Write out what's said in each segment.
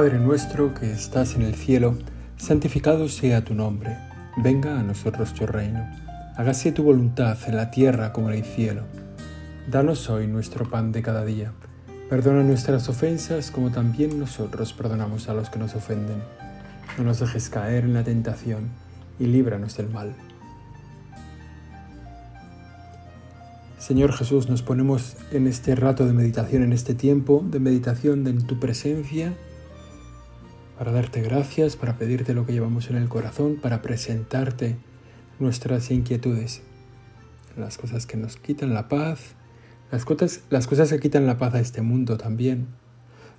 Padre nuestro que estás en el cielo, santificado sea tu nombre, venga a nosotros tu reino, hágase tu voluntad en la tierra como en el cielo. Danos hoy nuestro pan de cada día, perdona nuestras ofensas como también nosotros perdonamos a los que nos ofenden. No nos dejes caer en la tentación y líbranos del mal. Señor Jesús, nos ponemos en este rato de meditación, en este tiempo de meditación en tu presencia para darte gracias, para pedirte lo que llevamos en el corazón, para presentarte nuestras inquietudes, las cosas que nos quitan la paz, las cosas, que quitan la paz a este mundo también,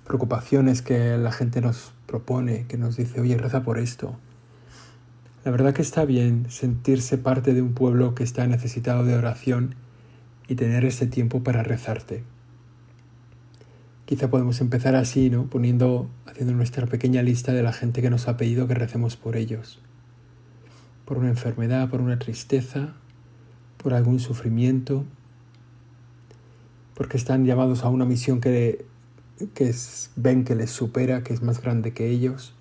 preocupaciones que la gente nos propone, que nos dice, oye, reza por esto. La verdad que está bien sentirse parte de un pueblo que está necesitado de oración y tener ese tiempo para rezarte. Quizá podemos empezar así, ¿no? Poniendo, haciendo nuestra pequeña lista de la gente que nos ha pedido que recemos por ellos. Por una enfermedad, por una tristeza, por algún sufrimiento, porque están llamados a una misión que, que ven que les supera, que es más grande que ellos,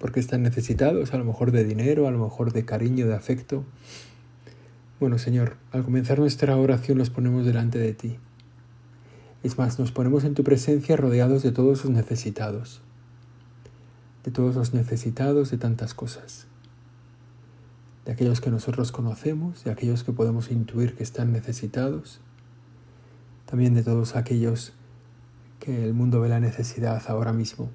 porque están necesitados a lo mejor de dinero, a lo mejor de cariño, de afecto. Bueno, Señor, al comenzar nuestra oración los ponemos delante de ti es más, nos ponemos en tu presencia rodeados de todos los necesitados, de todos los necesitados de tantas cosas, de aquellos que nosotros conocemos, de aquellos que podemos intuir que están necesitados, también de todos aquellos que el mundo ve la necesidad ahora mismo.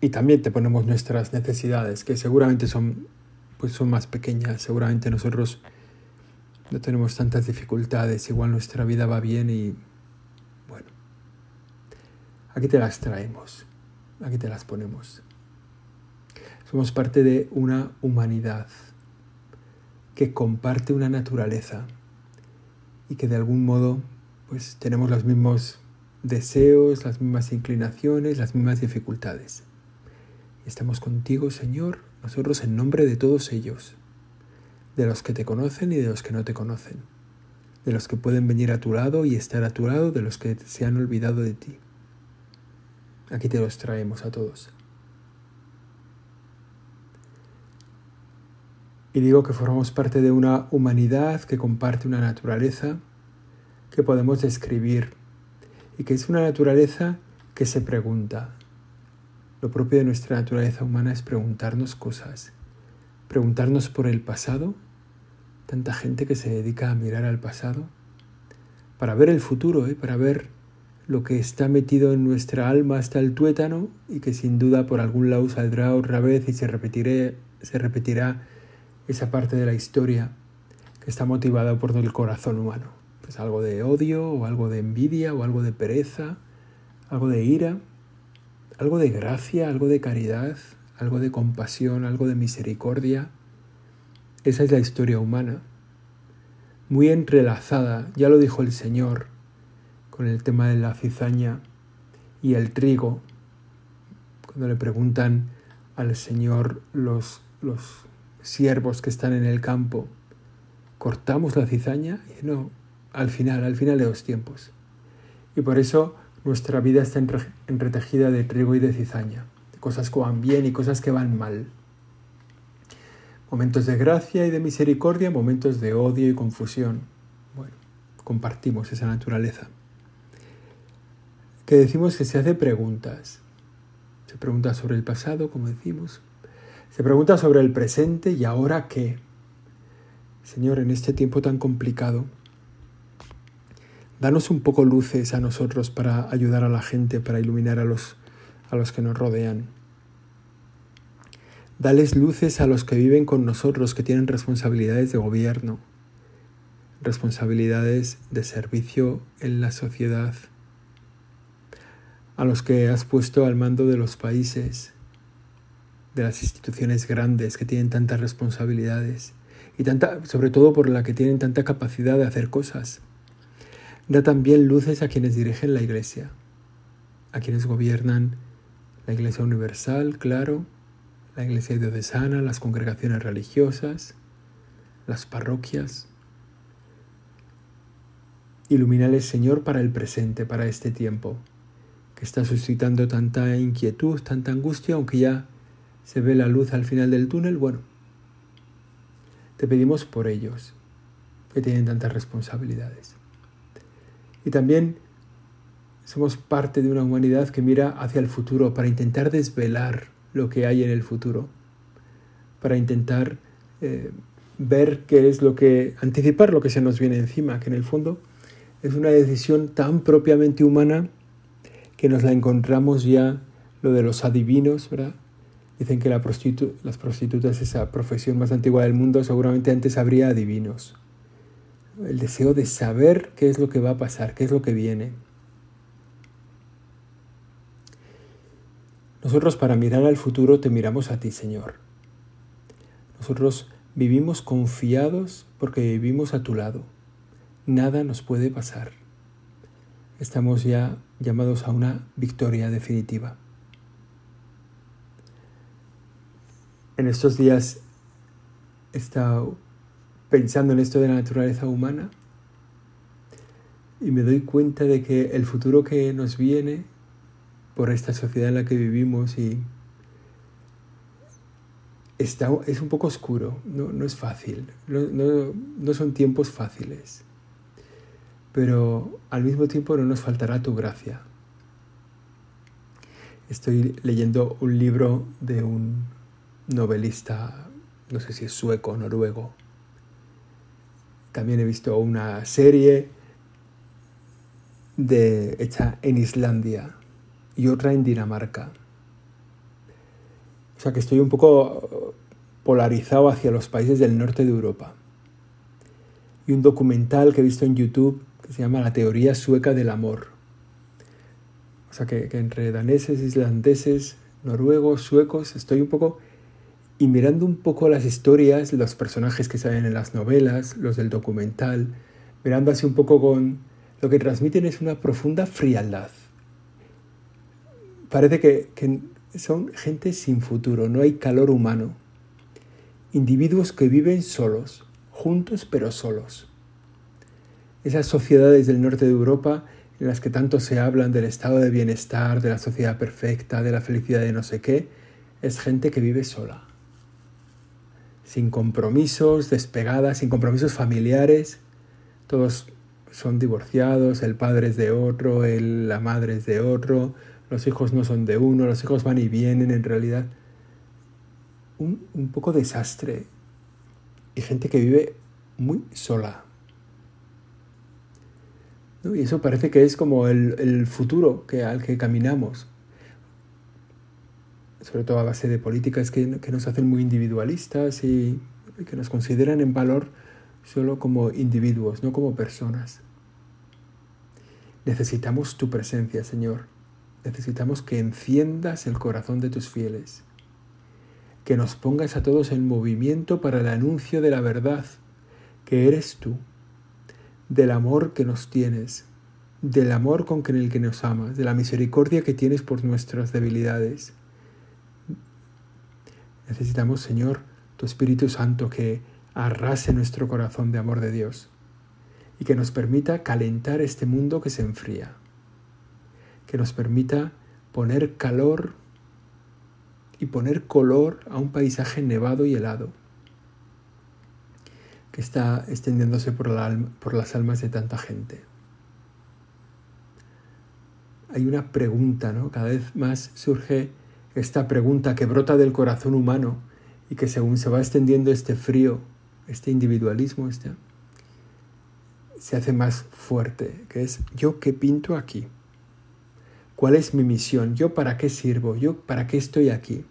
Y también te ponemos nuestras necesidades, que seguramente son, pues son más pequeñas, seguramente nosotros no tenemos tantas dificultades, igual nuestra vida va bien y bueno, aquí te las traemos, aquí te las ponemos. Somos parte de una humanidad que comparte una naturaleza y que de algún modo pues tenemos los mismos deseos, las mismas inclinaciones, las mismas dificultades. Estamos contigo, Señor, nosotros en nombre de todos ellos de los que te conocen y de los que no te conocen, de los que pueden venir a tu lado y estar a tu lado, de los que se han olvidado de ti. Aquí te los traemos a todos. Y digo que formamos parte de una humanidad que comparte una naturaleza que podemos describir y que es una naturaleza que se pregunta. Lo propio de nuestra naturaleza humana es preguntarnos cosas, preguntarnos por el pasado tanta gente que se dedica a mirar al pasado para ver el futuro, ¿eh? para ver lo que está metido en nuestra alma hasta el tuétano y que sin duda por algún lado saldrá otra vez y se, repetiré, se repetirá esa parte de la historia que está motivada por el corazón humano. Pues algo de odio o algo de envidia o algo de pereza, algo de ira, algo de gracia, algo de caridad, algo de compasión, algo de misericordia, esa es la historia humana, muy entrelazada, ya lo dijo el Señor, con el tema de la cizaña y el trigo. Cuando le preguntan al Señor los, los siervos que están en el campo, ¿cortamos la cizaña? Y no, al final, al final de los tiempos. Y por eso nuestra vida está entretejida de trigo y de cizaña, cosas que van bien y cosas que van mal momentos de gracia y de misericordia, momentos de odio y confusión. Bueno, compartimos esa naturaleza. Que decimos que se hace preguntas. Se pregunta sobre el pasado, como decimos. Se pregunta sobre el presente y ahora qué. Señor, en este tiempo tan complicado, danos un poco luces a nosotros para ayudar a la gente, para iluminar a los, a los que nos rodean. Dales luces a los que viven con nosotros, que tienen responsabilidades de gobierno, responsabilidades de servicio en la sociedad, a los que has puesto al mando de los países, de las instituciones grandes que tienen tantas responsabilidades y tanta, sobre todo por la que tienen tanta capacidad de hacer cosas. Da también luces a quienes dirigen la Iglesia, a quienes gobiernan la Iglesia Universal, claro, la iglesia diocesana, las congregaciones religiosas, las parroquias. Iluminales, Señor, para el presente, para este tiempo, que está suscitando tanta inquietud, tanta angustia, aunque ya se ve la luz al final del túnel. Bueno, te pedimos por ellos, que tienen tantas responsabilidades. Y también somos parte de una humanidad que mira hacia el futuro para intentar desvelar lo que hay en el futuro, para intentar eh, ver qué es lo que, anticipar lo que se nos viene encima, que en el fondo es una decisión tan propiamente humana que nos la encontramos ya, lo de los adivinos, ¿verdad? Dicen que la las prostitutas, esa profesión más antigua del mundo, seguramente antes habría adivinos. El deseo de saber qué es lo que va a pasar, qué es lo que viene. Nosotros para mirar al futuro te miramos a ti, Señor. Nosotros vivimos confiados porque vivimos a tu lado. Nada nos puede pasar. Estamos ya llamados a una victoria definitiva. en estos días he estado pensando en esto de la naturaleza humana y me doy cuenta de que el futuro que nos viene por esta sociedad en la que vivimos y está, es un poco oscuro, no, es fácil, no, no son tiempos fáciles, pero al mismo tiempo no nos faltará tu gracia. Estoy leyendo un libro de un novelista, no sé si es sueco o noruego. También he visto una serie de, hecha en Islandia y otra en Dinamarca. O sea que estoy un poco polarizado hacia los países del norte de Europa. Y un documental que he visto en YouTube que se llama La teoría sueca del amor. O sea que, que entre daneses, islandeses, noruegos, suecos, estoy un poco y mirando un poco las historias, los personajes que salen en las novelas, los del documental, mirando así un poco con... Lo que transmiten es una profunda frialdad. Parece que, que son gente sin futuro, no hay calor humano. Individuos que viven solos, juntos pero solos. Esas sociedades del norte de Europa en las que tanto se hablan del estado de bienestar, de la sociedad perfecta, de la felicidad de no sé qué, es gente que vive sola sin compromisos, despegadas, sin compromisos familiares. Todos son divorciados, el padre es de otro, la madre es de otro, los hijos no son de uno, los hijos van y vienen en realidad. Un, un poco desastre. Y gente que vive muy sola. Y eso parece que es como el, el futuro que, al que caminamos sobre todo a base de políticas que, que nos hacen muy individualistas y, que nos consideran en valor solo como individuos, no como personas. Necesitamos tu presencia, Señor. Necesitamos que enciendas el corazón de tus fieles, que nos pongas a todos en movimiento para el anuncio de la verdad, que eres tú, del amor que nos tienes, del amor con el que nos amas, de la misericordia que tienes por nuestras debilidades. Necesitamos, Señor, tu Espíritu Santo que arrase nuestro corazón de amor de Dios y que nos permita calentar este mundo que se enfría, que nos permita poner calor y poner color a un paisaje nevado y helado que está extendiéndose por, las almas de tanta gente. Hay una pregunta, ¿no? Cada vez más surge esta pregunta que brota del corazón humano y que según se va extendiendo este frío, este individualismo, este, se hace más fuerte, que es yo qué pinto aquí, cuál es mi misión, yo para qué sirvo, yo para qué estoy aquí.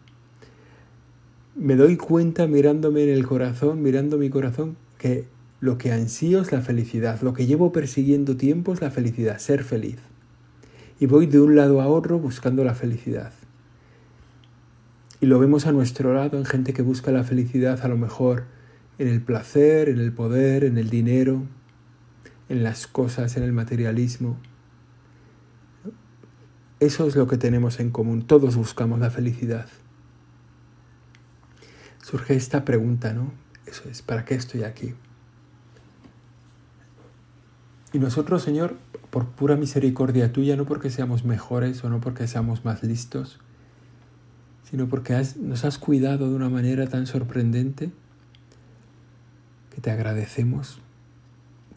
Me doy cuenta mirándome en el corazón, mirando mi corazón, que lo que ansío es la felicidad, lo que llevo persiguiendo tiempo es la felicidad, ser feliz. Y voy de un lado a otro buscando la felicidad. Y lo vemos a nuestro lado en gente que busca la felicidad a lo mejor en el placer, en el poder, en el dinero, en las cosas, en el materialismo. Eso es lo que tenemos en común. Todos buscamos la felicidad. Surge esta pregunta, ¿no? Eso es, ¿para qué estoy aquí? Y nosotros, Señor, por pura misericordia tuya, no porque seamos mejores o no porque seamos más listos, sino porque nos has cuidado de una manera tan sorprendente que te agradecemos,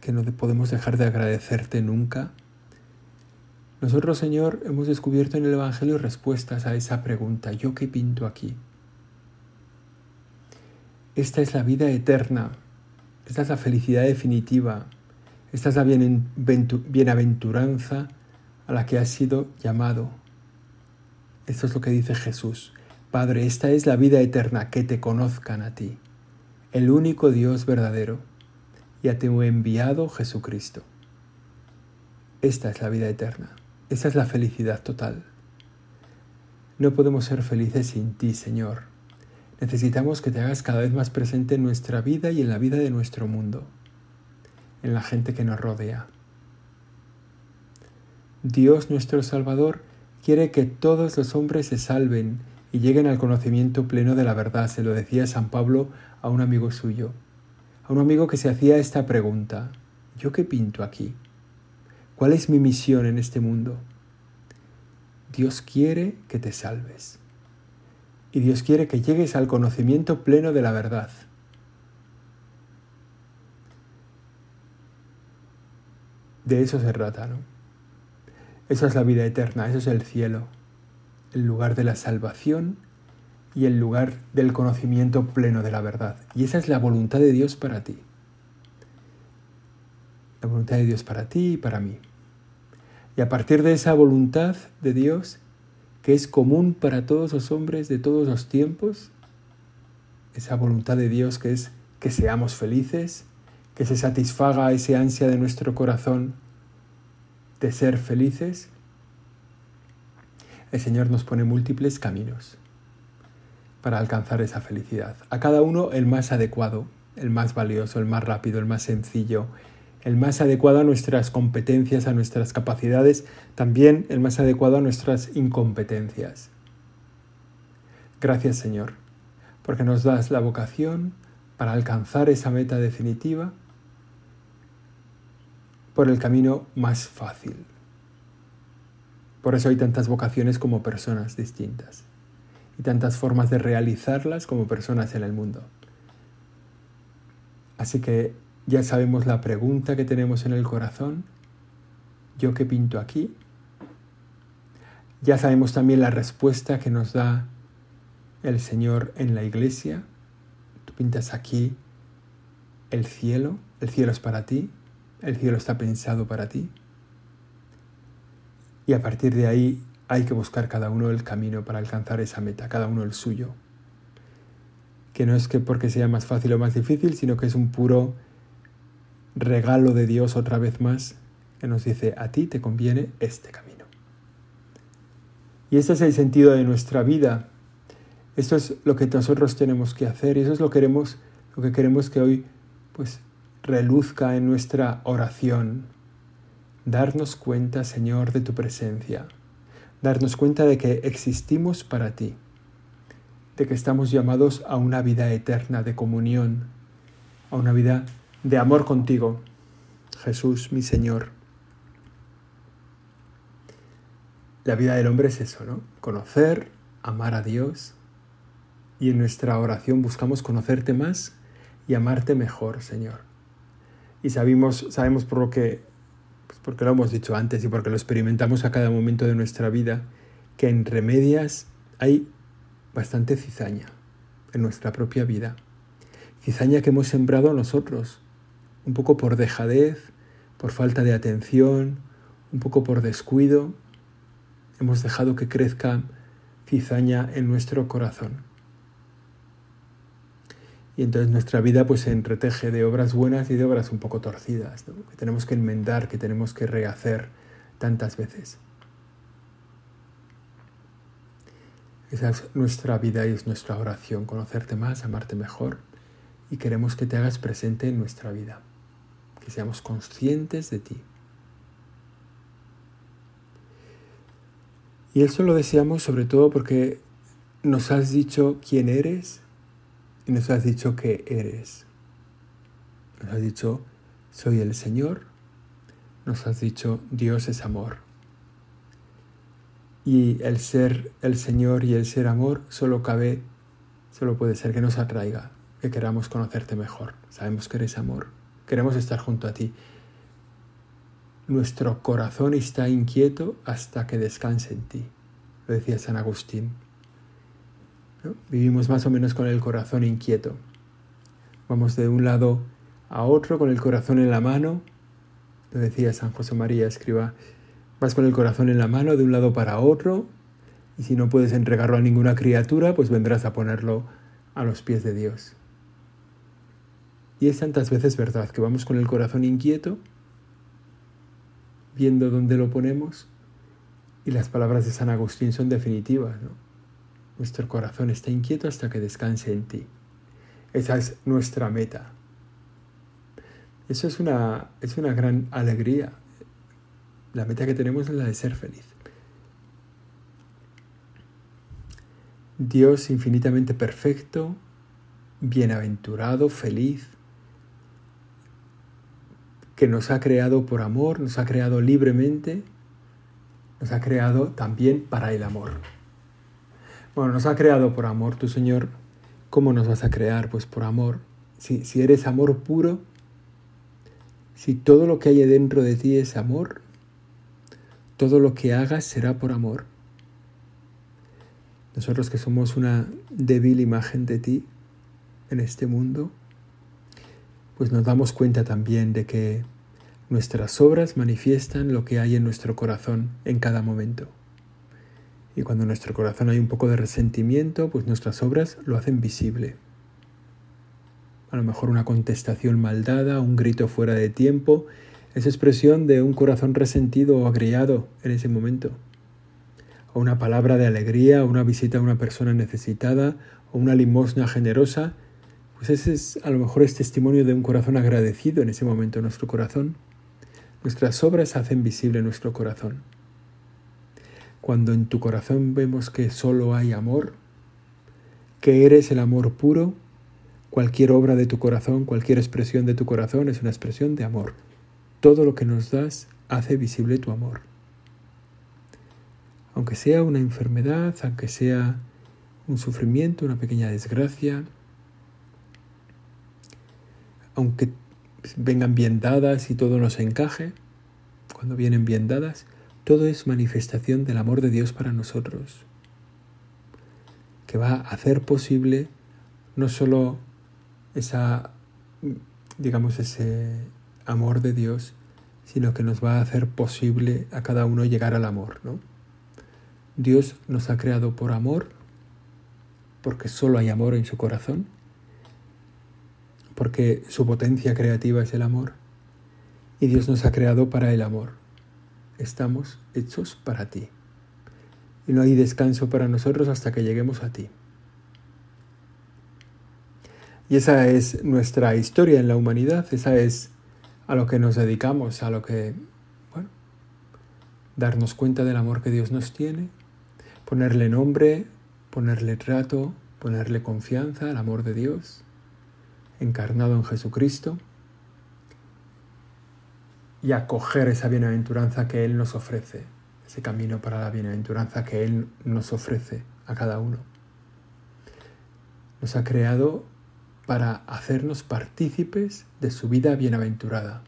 que no podemos dejar de agradecerte nunca. Nosotros, Señor, hemos descubierto en el Evangelio respuestas a esa pregunta, ¿yo qué pinto aquí? Esta es la vida eterna, esta es la felicidad definitiva, esta es la bienaventuranza a la que has sido llamado. Esto es lo que dice Jesús. Padre, esta es la vida eterna, que te conozcan a ti, el único Dios verdadero, y a he enviado Jesucristo. Esta es la vida eterna, esta es la felicidad total. No podemos ser felices sin ti, Señor. Necesitamos que te hagas cada vez más presente en nuestra vida y en la vida de nuestro mundo en la gente que nos rodea. Dios nuestro Salvador quiere que todos los hombres se salven y lleguen al conocimiento pleno de la verdad, se lo decía San Pablo a un amigo suyo, a un amigo que se hacía esta pregunta, ¿yo qué pinto aquí? ¿Cuál es mi misión en este mundo? Dios quiere que te salves. Y Dios quiere que llegues al conocimiento pleno de la verdad. De eso se trata, ¿no? Esa es la vida eterna, eso es el cielo, el lugar de la salvación y el lugar del conocimiento pleno de la verdad. Y esa es la voluntad de Dios para ti. La voluntad de Dios para ti y para mí. Y a partir de esa voluntad de Dios, que es común para todos los hombres de todos los tiempos, esa voluntad de Dios que es que seamos felices, que se satisfaga ese ansia de nuestro corazón de ser felices, el Señor nos pone múltiples caminos para alcanzar esa felicidad. A cada uno el más adecuado, el más valioso, el más rápido, el más sencillo, el más adecuado a nuestras competencias, a nuestras capacidades, también el más adecuado a nuestras incompetencias. Gracias Señor, porque nos das la vocación para alcanzar esa meta definitiva por el camino más fácil. Por eso hay tantas vocaciones como personas distintas y tantas formas de realizarlas como personas en el mundo. Así que ya sabemos la pregunta que tenemos en el corazón, ¿yo qué pinto aquí? Ya sabemos también la respuesta que nos da el Señor en la iglesia. Tú pintas aquí el cielo, el cielo es para ti, el cielo está pensado para ti. Y a partir de ahí hay que buscar cada uno el camino para alcanzar esa meta, cada uno el suyo. Que no es que porque sea más fácil o más difícil, sino que es un puro regalo de Dios otra vez más, que nos dice, a ti te conviene este camino. Y ese es el sentido de nuestra vida. Esto es lo que nosotros tenemos que hacer y eso es lo, queremos, lo que queremos que hoy pues reluzca en nuestra oración. Darnos cuenta, Señor, de tu presencia. Darnos cuenta de que existimos para ti, de que estamos llamados a una vida eterna de comunión, a una vida de amor contigo, Jesús, mi Señor. La vida del hombre es eso, ¿no? Conocer, amar a Dios. Y en nuestra oración buscamos conocerte más y amarte mejor, Señor y sabemos, sabemos por lo que, pues porque lo hemos dicho antes y porque lo experimentamos a cada momento de nuestra vida, que en remedias hay bastante cizaña en nuestra propia vida. Cizaña que hemos sembrado nosotros, un poco por dejadez, por falta de atención, un poco por descuido. Hemos dejado que crezca cizaña en nuestro corazón y entonces nuestra vida pues se entreteje de obras buenas y de obras un poco torcidas, que tenemos que enmendar, que tenemos que rehacer tantas veces. Esa es nuestra vida y es nuestra oración, conocerte más, amarte mejor y queremos que te hagas presente en nuestra vida, que seamos conscientes de ti. Y eso lo deseamos sobre todo porque nos has dicho quién eres y nos has dicho que eres. Nos has dicho, soy el Señor, nos has dicho Dios es amor. Y el ser el Señor y el ser amor solo cabe, solo puede ser que nos atraiga, que queramos conocerte mejor. Sabemos que eres amor, queremos estar junto a ti. Nuestro corazón está inquieto hasta que descanse en ti, lo decía San Agustín. Vivimos más o menos con el corazón inquieto. Vamos de un lado a otro con el corazón en la mano. Lo decía San José María, escriba, vas con el corazón en la mano de un lado para otro y si no puedes entregarlo a ninguna criatura, pues vendrás a ponerlo a los pies de Dios. Y es tantas veces verdad que vamos con el corazón inquieto, viendo dónde lo ponemos, y las palabras de San Agustín son definitivas. Nuestro corazón está inquieto hasta que descanse en ti. Esa es nuestra meta. Eso es una, es una gran alegría. La meta que tenemos es la de ser feliz. Dios infinitamente perfecto, bienaventurado, feliz, que nos ha creado por amor, nos ha creado libremente, nos ha creado también para el amor. Bueno, nos ha creado por amor, tu Señor, ¿cómo nos vas a crear? Pues por amor. Si, si eres amor puro, si todo lo que hay dentro de ti es amor, todo lo que hagas será por amor. Nosotros que somos una débil imagen de ti en este mundo, pues nos damos cuenta también de que nuestras obras manifiestan lo que hay en nuestro corazón en cada momento. Y cuando en nuestro corazón hay un poco de resentimiento, pues nuestras obras lo hacen visible. A lo mejor una contestación maldada, un grito fuera de tiempo, es expresión de un corazón resentido o agriado en ese momento. O una palabra de alegría, o una visita a una persona necesitada, o una limosna generosa, pues ese es a lo mejor es testimonio de un corazón agradecido en ese momento en nuestro corazón. Nuestras obras hacen visible nuestro corazón. Cuando en tu corazón vemos que solo hay amor, que eres el amor puro, cualquier obra de tu corazón, cualquier expresión de tu corazón es una expresión de amor. Todo lo que nos das hace visible tu amor. Aunque sea una enfermedad, aunque sea un sufrimiento, una pequeña desgracia, aunque vengan bien dadas y todo nos encaje, cuando vienen bien dadas, todo es manifestación del amor de Dios para nosotros, que va a hacer posible no solo esa, digamos, ese amor de Dios, sino que nos va a hacer posible a cada uno llegar al amor, ¿no? Dios nos ha creado por amor, porque solo hay amor en su corazón, porque su potencia creativa es el amor. Y Dios nos ha creado para el amor. Estamos hechos para ti. Y no hay descanso para nosotros hasta que lleguemos a ti. Y esa es nuestra historia en la humanidad, esa es a lo que nos dedicamos, a lo que, darnos cuenta del amor que Dios nos tiene, ponerle nombre, ponerle trato, ponerle confianza al amor de Dios encarnado en Jesucristo y acoger esa bienaventuranza que Él nos ofrece, ese camino para la bienaventuranza que Él nos ofrece a cada uno. Nos ha creado para hacernos partícipes de su vida bienaventurada.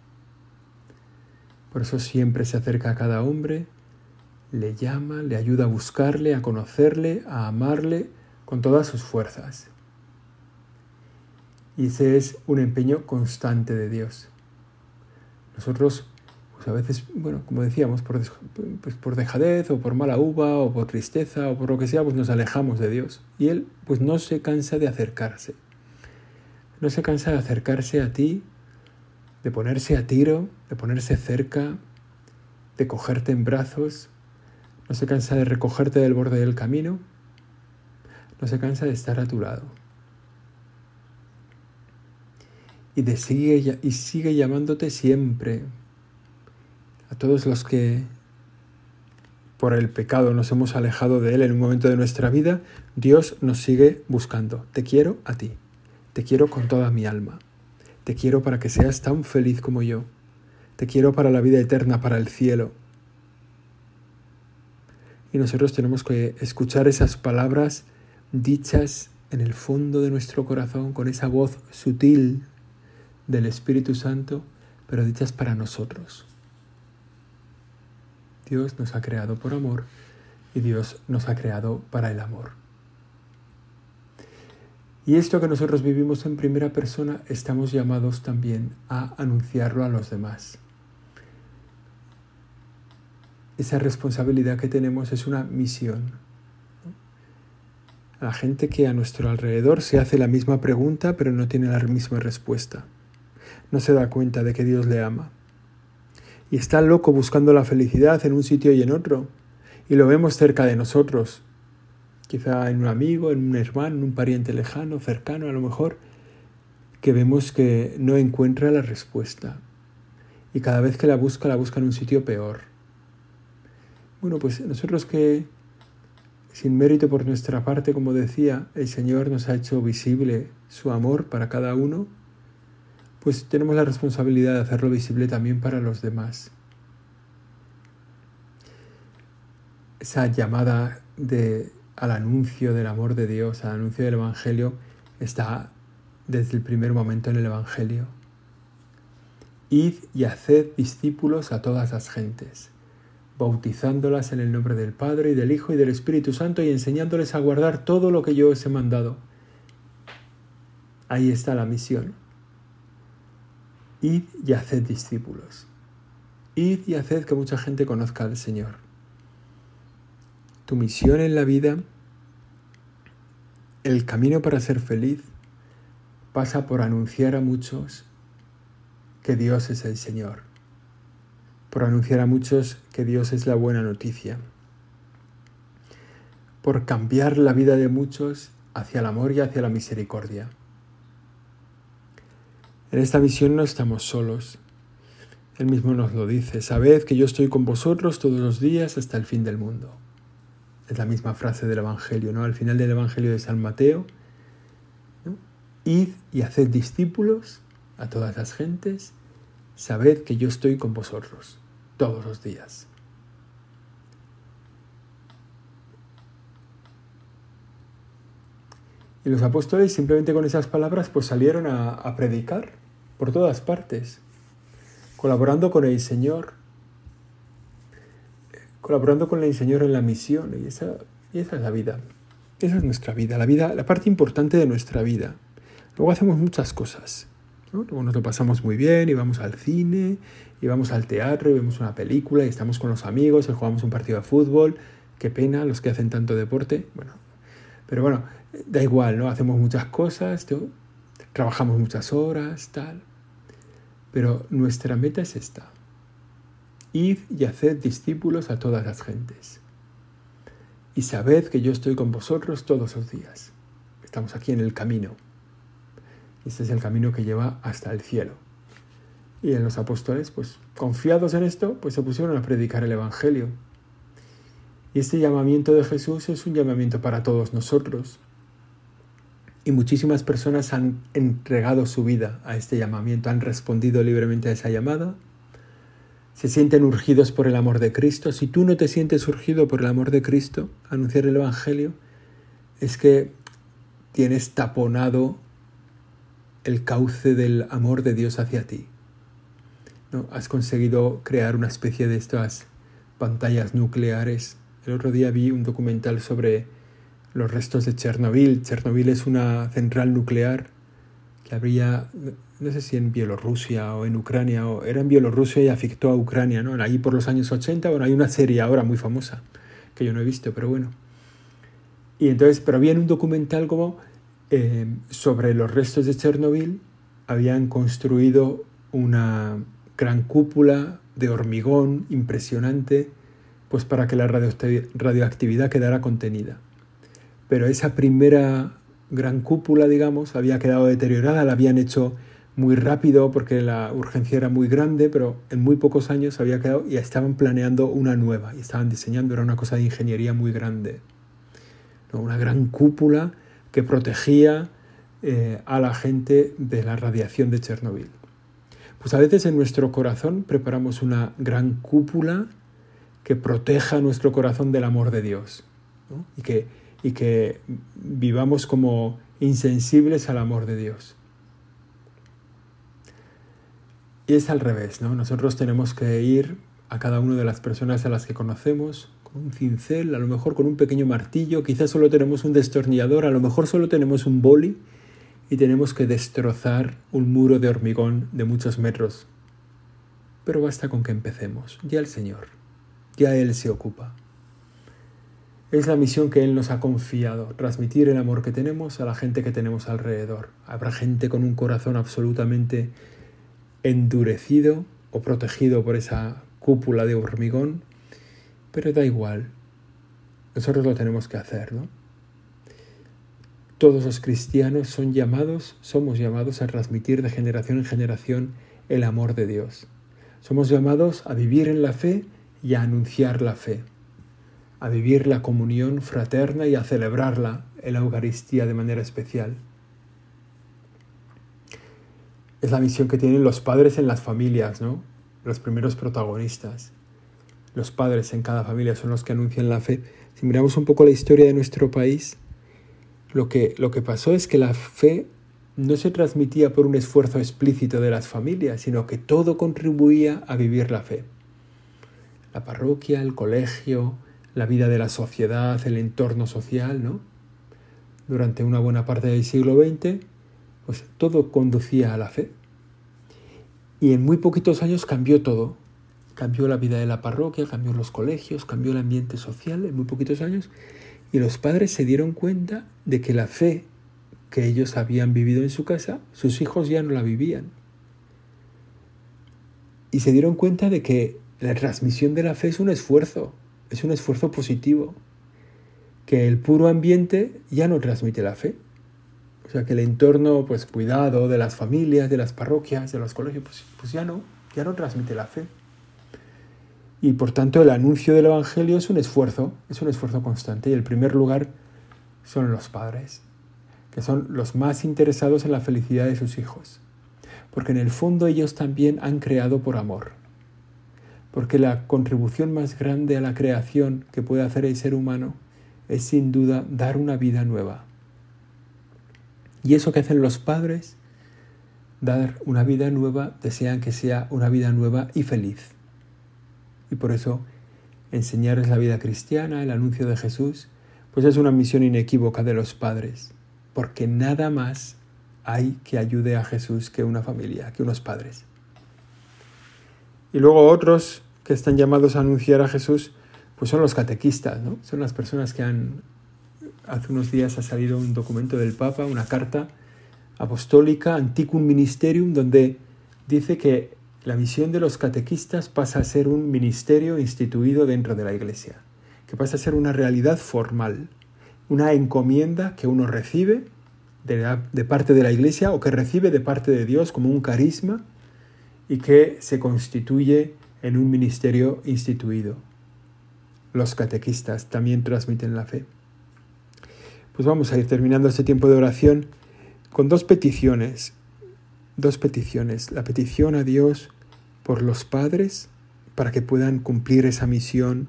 Por eso siempre se acerca a cada hombre, le llama, le ayuda a buscarle, a conocerle, a amarle con todas sus fuerzas. Y ese es un empeño constante de Dios. Nosotros, pues a veces, bueno, como decíamos, por, pues por dejadez o por mala uva o por tristeza o por lo que sea, pues nos alejamos de Dios. Y Él, pues no se cansa de acercarse. No se cansa de acercarse a ti, de ponerse a tiro, de ponerse cerca, de cogerte en brazos. No se cansa de recogerte del borde del camino. No se cansa de estar a tu lado. Y, de sigue, y sigue llamándote siempre. A todos los que por el pecado nos hemos alejado de Él en un momento de nuestra vida, Dios nos sigue buscando. Te quiero a ti, te quiero con toda mi alma, te quiero para que seas tan feliz como yo, te quiero para la vida eterna, para el cielo. Y nosotros tenemos que escuchar esas palabras dichas en el fondo de nuestro corazón con esa voz sutil del Espíritu Santo, pero dichas para nosotros. Dios nos ha creado por amor y Dios nos ha creado para el amor. Y esto que nosotros vivimos en primera persona, estamos llamados también a anunciarlo a los demás. Esa responsabilidad que tenemos es una misión. A la gente que a nuestro alrededor se hace la misma pregunta pero no tiene la misma respuesta. No se da cuenta de que Dios le ama. Y está loco buscando la felicidad en un sitio y en otro, y lo vemos cerca de nosotros, quizá en un amigo, en un hermano, en un pariente lejano, cercano a lo mejor, que vemos que no encuentra la respuesta, y cada vez que la busca, la busca en un sitio peor. Bueno, pues nosotros que, sin mérito por nuestra parte, como decía, el Señor nos ha hecho visible su amor para cada uno, pues tenemos la responsabilidad de hacerlo visible también para los demás. Esa llamada de, al anuncio del amor de Dios, al anuncio del Evangelio, está desde el primer momento en el Evangelio. Id y haced discípulos a todas las gentes, bautizándolas en el nombre del Padre y del Hijo y del Espíritu Santo y enseñándoles a guardar todo lo que yo os he mandado. Ahí está la misión. Id y haced discípulos. Id y haced que mucha gente conozca al Señor. Tu misión en la vida, el camino para ser feliz, pasa por anunciar a muchos que Dios es el Señor, por anunciar a muchos que Dios es la buena noticia, por cambiar la vida de muchos hacia el amor y hacia la misericordia. En esta misión no estamos solos. Él mismo nos lo dice, sabed que yo estoy con vosotros todos los días hasta el fin del mundo. Es la misma frase del Evangelio, ¿no? Al final del Evangelio de San Mateo, id y haced discípulos a todas las gentes, sabed que yo estoy con vosotros todos los días. Y los apóstoles simplemente con esas palabras pues salieron a predicar por todas partes, colaborando con el Señor, colaborando con el Señor en la misión, y esa, es la vida. Esa es nuestra vida, la vida, la parte importante de nuestra vida. Luego hacemos muchas cosas. Luego nos lo pasamos muy bien y vamos al cine, y vamos al teatro, y vemos una película, y estamos con los amigos, y jugamos un partido de fútbol. Qué pena los que hacen tanto deporte. Bueno, pero bueno, da igual, ¿no? Hacemos muchas cosas, trabajamos muchas horas, tal. Pero nuestra meta es esta. Id y haced discípulos a todas las gentes. Y sabed que yo estoy con vosotros todos los días. Estamos aquí en el camino. Este es el camino que lleva hasta el cielo. Y en los apóstoles, pues confiados en esto, pues se pusieron a predicar el Evangelio. Y este llamamiento de Jesús es un llamamiento para todos nosotros. Y muchísimas personas han entregado su vida a este llamamiento, han respondido libremente a esa llamada, se sienten urgidos por el amor de Cristo. Si tú no te sientes urgido por el amor de Cristo, anunciar el Evangelio, es que tienes taponado el cauce del amor de Dios hacia ti. ¿No? Has conseguido crear una especie de estas pantallas nucleares. El otro día vi un documental sobre los restos de Chernobyl. Chernobyl es una central nuclear que habría, no sé si en Bielorrusia o en Ucrania, o era en Bielorrusia y afectó a Ucrania, ¿no? Ahí por los años 80, bueno, hay una serie ahora muy famosa que yo no he visto, pero bueno. Y entonces, pero había un documental como eh, sobre los restos de Chernobyl, habían construido una gran cúpula de hormigón impresionante, pues para que la radioactividad quedara contenida pero esa primera gran cúpula, digamos, había quedado deteriorada, la habían hecho muy rápido porque la urgencia era muy grande, pero en muy pocos años había quedado y estaban planeando una nueva y estaban diseñando, era una cosa de ingeniería muy grande. Una gran cúpula que protegía eh, a la gente de la radiación de Chernobyl. Pues a veces en nuestro corazón preparamos una gran cúpula que proteja nuestro corazón del amor de Dios y, que, y que vivamos como insensibles al amor de Dios. Y es al revés, ¿no? Nosotros tenemos que ir a cada una de las personas a las que conocemos con un cincel, a lo mejor con un pequeño martillo, quizás solo tenemos un destornillador, a lo mejor solo tenemos un boli y tenemos que destrozar un muro de hormigón de muchos metros. Pero basta con que empecemos, ya el Señor, ya Él se ocupa. Es la misión que Él nos ha confiado, transmitir el amor que tenemos a la gente que tenemos alrededor. Habrá gente con un corazón absolutamente endurecido o protegido por esa cúpula de hormigón, pero da igual. Nosotros lo tenemos que hacer, ¿no? Todos los cristianos son llamados, somos llamados a transmitir de generación en generación el amor de Dios. Somos llamados a vivir en la fe y a anunciar la fe, a vivir la comunión fraterna y a celebrarla en la Eucaristía de manera especial. Es la misión que tienen los padres en las familias, ¿no? Los primeros protagonistas. Los padres en cada familia son los que anuncian la fe. Si miramos un poco la historia de nuestro país, lo que, lo que pasó es que la fe no se transmitía por un esfuerzo explícito de las familias, sino que todo contribuía a vivir la fe. La parroquia, el colegio, la vida de la sociedad, el entorno social, ¿no? Durante una buena parte del siglo XX, pues todo conducía a la fe. Y en muy poquitos años cambió todo. Cambió la vida de la parroquia, cambió los colegios, cambió el ambiente social en muy poquitos años. Y los padres se dieron cuenta de que la fe que ellos habían vivido en su casa, sus hijos ya no la vivían. Y se dieron cuenta de que la transmisión de la fe es un esfuerzo, es un esfuerzo positivo, que el puro ambiente ya no transmite la fe. O sea, que el entorno, pues cuidado de las familias, de las parroquias, de los colegios, pues, pues ya no, ya no transmite la fe. Y por tanto el anuncio del Evangelio es un esfuerzo, es un esfuerzo constante. Y el primer lugar son los padres, que son los más interesados en la felicidad de sus hijos. Porque en el fondo ellos también han creado por amor. Porque la contribución más grande a la creación que puede hacer el ser humano es sin duda dar una vida nueva. Y eso que hacen los padres, dar una vida nueva, desean que sea una vida nueva y feliz. Y por eso enseñarles la vida cristiana, el anuncio de Jesús, pues es una misión inequívoca de los padres, porque nada más hay que ayude a Jesús que una familia, que unos padres. Y luego otros que están llamados a anunciar a Jesús, pues son los catequistas, ¿no? Son las personas que han... Hace unos días ha salido un documento del Papa, una carta apostólica, Anticum Ministerium, donde dice que la misión de los catequistas pasa a ser un ministerio instituido dentro de la Iglesia, que pasa a ser una realidad formal, una encomienda que uno recibe de, parte de la Iglesia o que recibe de parte de Dios como un carisma y que se constituye en un ministerio instituido. Los catequistas también transmiten la fe. Pues vamos a ir terminando este tiempo de oración con dos peticiones dos peticiones. La petición a Dios por los padres para que puedan cumplir esa misión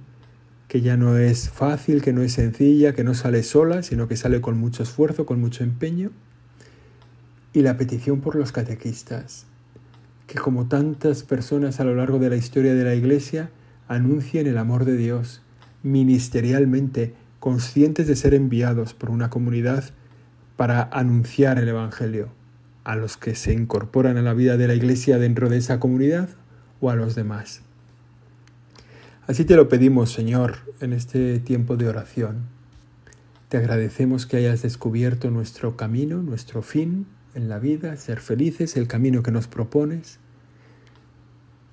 que ya no es fácil, que no es sencilla, que no sale sola, sino que sale con mucho esfuerzo, con mucho empeño. Y la petición por los catequistas, que como tantas personas a lo largo de la historia de la Iglesia, anuncien el amor de Dios ministerialmente, conscientes de ser enviados por una comunidad para anunciar el Evangelio a los que se incorporan a la vida de la iglesia dentro de esa comunidad o a los demás. Así te lo pedimos, Señor, en este tiempo de oración. Te agradecemos que hayas descubierto nuestro camino, nuestro fin en la vida, ser felices, el camino que nos propones.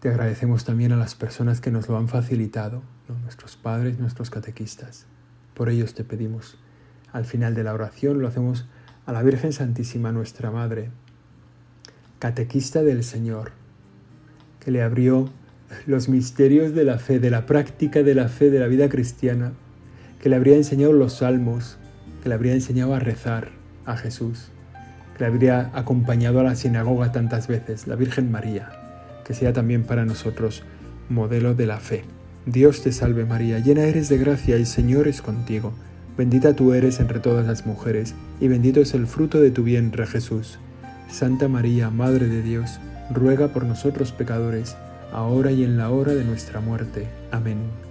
Te agradecemos también a las personas que nos lo han facilitado, nuestros padres, nuestros catequistas. Por ellos te pedimos. Al final de la oración lo hacemos a la Virgen Santísima, nuestra Madre, catequista del Señor, que le abrió los misterios de la fe, de la práctica de la fe, de la vida cristiana, que le habría enseñado los salmos, que le habría enseñado a rezar a Jesús, le habría acompañado a la sinagoga tantas veces, la Virgen María. que sea también para nosotros modelo de la fe. Dios te salve María, llena eres de gracia, y Señor es contigo. Bendita tú eres entre todas las mujeres, y bendito es el fruto de tu vientre Jesús. Santa María, Madre de Dios, ruega por nosotros pecadores, ahora y en la hora de nuestra muerte. Amén.